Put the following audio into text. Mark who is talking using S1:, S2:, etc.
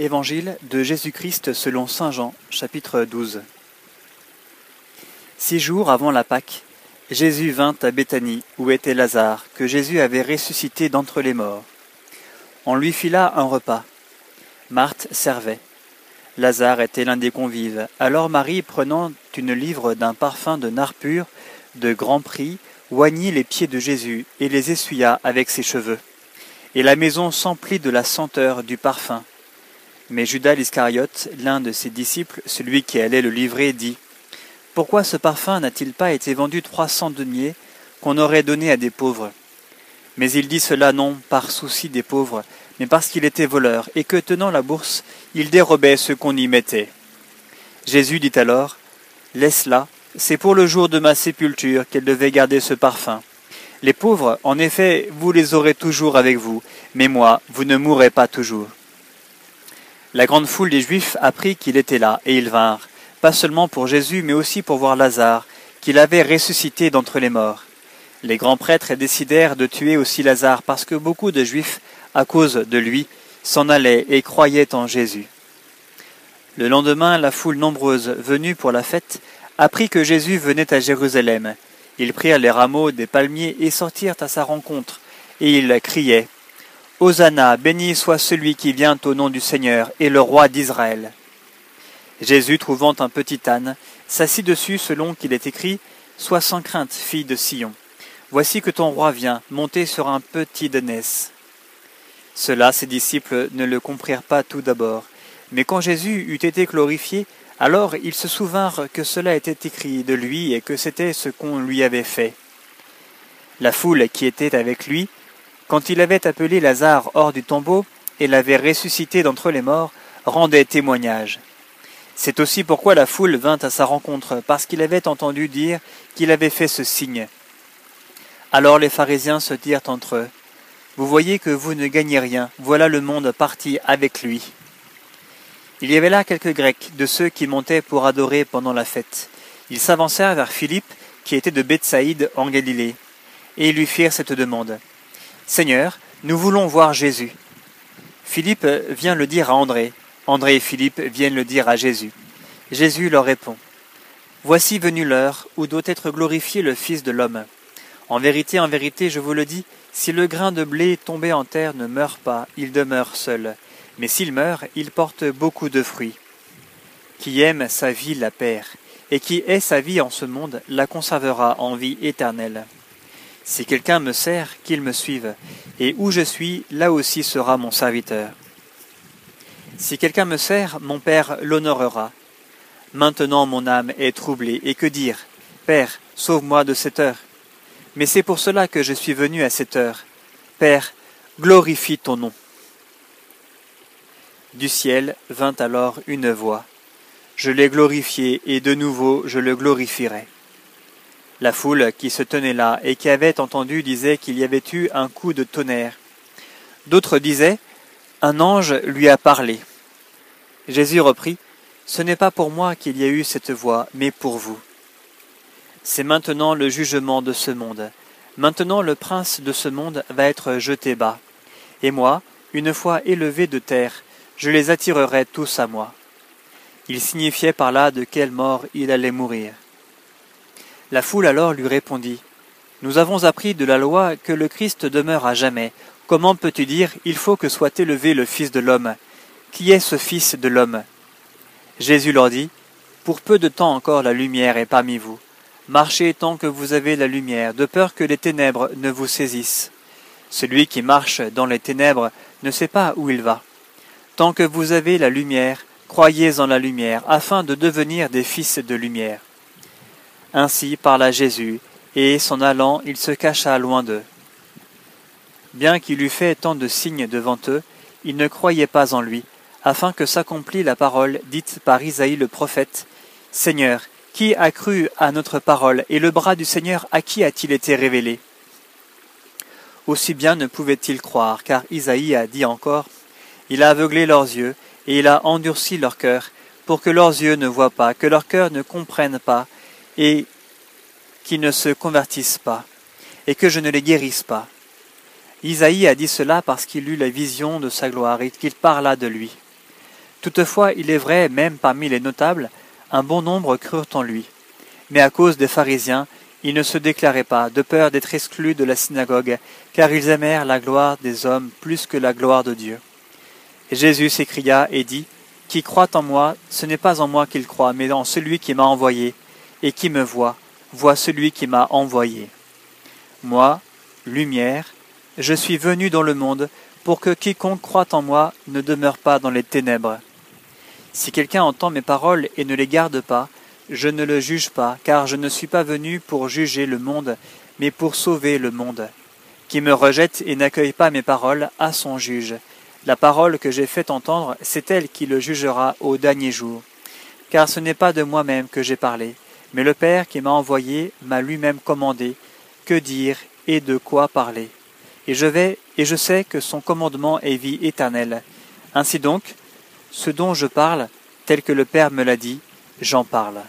S1: Évangile de Jésus-Christ selon Saint Jean, chapitre 12. Six jours avant la Pâque, Jésus vint à Béthanie, où était Lazare, que Jésus avait ressuscité d'entre les morts. On lui fila un repas. Marthe servait. Lazare était l'un des convives. Alors Marie, prenant une livre d'un parfum de nard pur, de grand prix, oignit les pieds de Jésus et les essuya avec ses cheveux. Et la maison s'emplit de la senteur du parfum. Mais Judas l'Iscariote, l'un de ses disciples, celui qui allait le livrer, dit Pourquoi ce parfum n'a-t-il pas été vendu trois cents deniers qu'on aurait donné à des pauvres? Mais il dit cela non par souci des pauvres, mais parce qu'il était voleur, et que, tenant la bourse, il dérobait ce qu'on y mettait. Jésus dit alors Laisse-la, c'est pour le jour de ma sépulture qu'elle devait garder ce parfum. Les pauvres, en effet, vous les aurez toujours avec vous, mais moi, vous ne mourrez pas toujours. La grande foule des Juifs apprit qu'il était là, et ils vinrent, pas seulement pour Jésus, mais aussi pour voir Lazare, qu'il avait ressuscité d'entre les morts. Les grands prêtres décidèrent de tuer aussi Lazare, parce que beaucoup de Juifs, à cause de lui, s'en allaient et croyaient en Jésus. Le lendemain, la foule nombreuse, venue pour la fête, apprit que Jésus venait à Jérusalem. Ils prirent les rameaux des palmiers et sortirent à sa rencontre, et ils criaient Hosanna, béni soit celui qui vient au nom du Seigneur et le roi d'Israël. Jésus, trouvant un petit âne, s'assit dessus selon qu'il est écrit Sois sans crainte, fille de Sion. Voici que ton roi vient, monté sur un petit dânesse. Cela, ses disciples ne le comprirent pas tout d'abord. Mais quand Jésus eut été glorifié, alors ils se souvinrent que cela était écrit de lui et que c'était ce qu'on lui avait fait. La foule qui était avec lui quand il avait appelé Lazare hors du tombeau et l'avait ressuscité d'entre les morts, rendait témoignage. C'est aussi pourquoi la foule vint à sa rencontre, parce qu'il avait entendu dire qu'il avait fait ce signe. Alors les pharisiens se dirent entre eux, Vous voyez que vous ne gagnez rien, voilà le monde parti avec lui. Il y avait là quelques Grecs, de ceux qui montaient pour adorer pendant la fête. Ils s'avancèrent vers Philippe, qui était de Bethsaïde en Galilée, et ils lui firent cette demande. Seigneur, nous voulons voir Jésus. Philippe vient le dire à André. André et Philippe viennent le dire à Jésus. Jésus leur répond. Voici venue l'heure où doit être glorifié le Fils de l'homme. En vérité, en vérité, je vous le dis, si le grain de blé tombé en terre ne meurt pas, il demeure seul. Mais s'il meurt, il porte beaucoup de fruits. Qui aime sa vie la perd, et qui hait sa vie en ce monde la conservera en vie éternelle. Si quelqu'un me sert, qu'il me suive, et où je suis, là aussi sera mon serviteur. Si quelqu'un me sert, mon Père l'honorera. Maintenant mon âme est troublée, et que dire? Père, sauve-moi de cette heure. Mais c'est pour cela que je suis venu à cette heure. Père, glorifie ton nom. Du ciel vint alors une voix. Je l'ai glorifié, et de nouveau je le glorifierai. La foule qui se tenait là et qui avait entendu disait qu'il y avait eu un coup de tonnerre. D'autres disaient Un ange lui a parlé. Jésus reprit Ce n'est pas pour moi qu'il y a eu cette voix, mais pour vous. C'est maintenant le jugement de ce monde. Maintenant le prince de ce monde va être jeté bas. Et moi, une fois élevé de terre, je les attirerai tous à moi. Il signifiait par là de quelle mort il allait mourir. La foule alors lui répondit Nous avons appris de la loi que le Christ demeure à jamais. Comment peux-tu dire Il faut que soit élevé le Fils de l'homme? Qui est ce Fils de l'homme? Jésus leur dit Pour peu de temps encore la lumière est parmi vous. Marchez tant que vous avez la lumière, de peur que les ténèbres ne vous saisissent. Celui qui marche dans les ténèbres ne sait pas où il va. Tant que vous avez la lumière, croyez en la lumière, afin de devenir des fils de lumière. Ainsi parla Jésus, et s'en allant, il se cacha loin d'eux. Bien qu'il eût fait tant de signes devant eux, ils ne croyaient pas en lui, afin que s'accomplît la parole dite par Isaïe le prophète. Seigneur, qui a cru à notre parole, et le bras du Seigneur à qui a-t-il été révélé? Aussi bien ne pouvaient-ils croire, car Isaïe a dit encore Il a aveuglé leurs yeux, et il a endurci leur cœur, pour que leurs yeux ne voient pas, que leur cœur ne comprenne pas, et qui ne se convertissent pas, et que je ne les guérisse pas. Isaïe a dit cela parce qu'il eut la vision de sa gloire et qu'il parla de lui. Toutefois, il est vrai, même parmi les notables, un bon nombre crurent en lui. Mais à cause des pharisiens, ils ne se déclaraient pas, de peur d'être exclus de la synagogue, car ils aimèrent la gloire des hommes plus que la gloire de Dieu. Jésus s'écria et dit, Qui croit en moi, ce n'est pas en moi qu'il croit, mais en celui qui m'a envoyé, et qui me voit, voit celui qui m'a envoyé. Moi, lumière, je suis venu dans le monde pour que quiconque croit en moi ne demeure pas dans les ténèbres. Si quelqu'un entend mes paroles et ne les garde pas, je ne le juge pas, car je ne suis pas venu pour juger le monde, mais pour sauver le monde. Qui me rejette et n'accueille pas mes paroles a son juge. La parole que j'ai fait entendre, c'est elle qui le jugera au dernier jour. Car ce n'est pas de moi-même que j'ai parlé, mais le Père qui m'a envoyé m'a lui-même commandé que dire et de quoi parler. Et je vais, et je sais que son commandement est vie éternelle. Ainsi donc, ce dont je parle, tel que le Père me l'a dit, j'en parle.